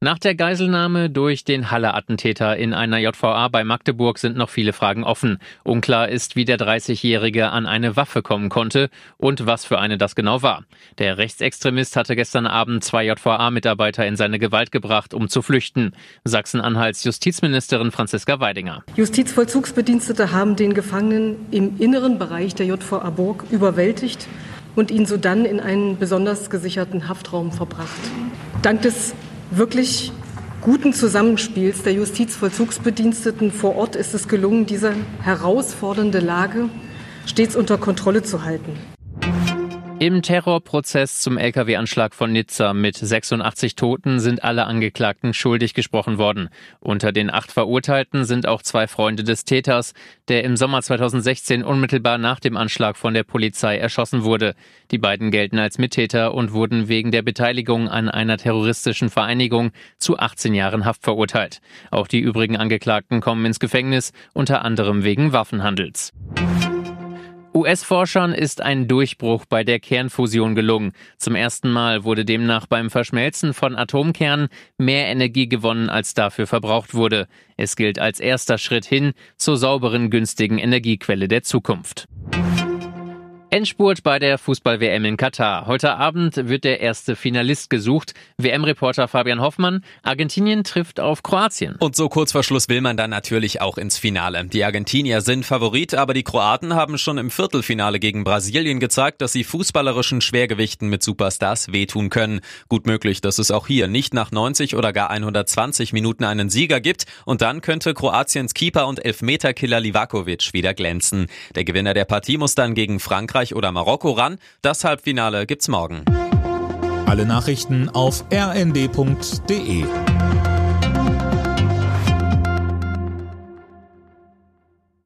Nach der Geiselnahme durch den Halle-Attentäter in einer JVA bei Magdeburg sind noch viele Fragen offen. Unklar ist, wie der 30-Jährige an eine Waffe kommen konnte und was für eine das genau war. Der Rechtsextremist hatte gestern Abend zwei JVA-Mitarbeiter in seine Gewalt gebracht, um zu flüchten. Sachsen-Anhalts Justizministerin Franziska Weidinger. Justizvollzugsbedienstete haben den Gefangenen im inneren Bereich der JVA Burg überwältigt und ihn sodann in einen besonders gesicherten Haftraum verbracht. Dank des wirklich guten Zusammenspiels der Justizvollzugsbediensteten vor Ort ist es gelungen, diese herausfordernde Lage stets unter Kontrolle zu halten. Im Terrorprozess zum Lkw-Anschlag von Nizza mit 86 Toten sind alle Angeklagten schuldig gesprochen worden. Unter den acht Verurteilten sind auch zwei Freunde des Täters, der im Sommer 2016 unmittelbar nach dem Anschlag von der Polizei erschossen wurde. Die beiden gelten als Mittäter und wurden wegen der Beteiligung an einer terroristischen Vereinigung zu 18 Jahren Haft verurteilt. Auch die übrigen Angeklagten kommen ins Gefängnis, unter anderem wegen Waffenhandels. US-Forschern ist ein Durchbruch bei der Kernfusion gelungen. Zum ersten Mal wurde demnach beim Verschmelzen von Atomkernen mehr Energie gewonnen, als dafür verbraucht wurde. Es gilt als erster Schritt hin zur sauberen, günstigen Energiequelle der Zukunft. Endspurt bei der Fußball-WM in Katar. Heute Abend wird der erste Finalist gesucht. WM-Reporter Fabian Hoffmann. Argentinien trifft auf Kroatien. Und so kurz vor Schluss will man dann natürlich auch ins Finale. Die Argentinier sind Favorit, aber die Kroaten haben schon im Viertelfinale gegen Brasilien gezeigt, dass sie fußballerischen Schwergewichten mit Superstars wehtun können. Gut möglich, dass es auch hier nicht nach 90 oder gar 120 Minuten einen Sieger gibt. Und dann könnte Kroatiens Keeper und Elfmeterkiller Livakovic wieder glänzen. Der Gewinner der Partie muss dann gegen Frankreich Frankreich oder Marokko ran. Das Halbfinale gibt's morgen. Alle Nachrichten auf rnd.de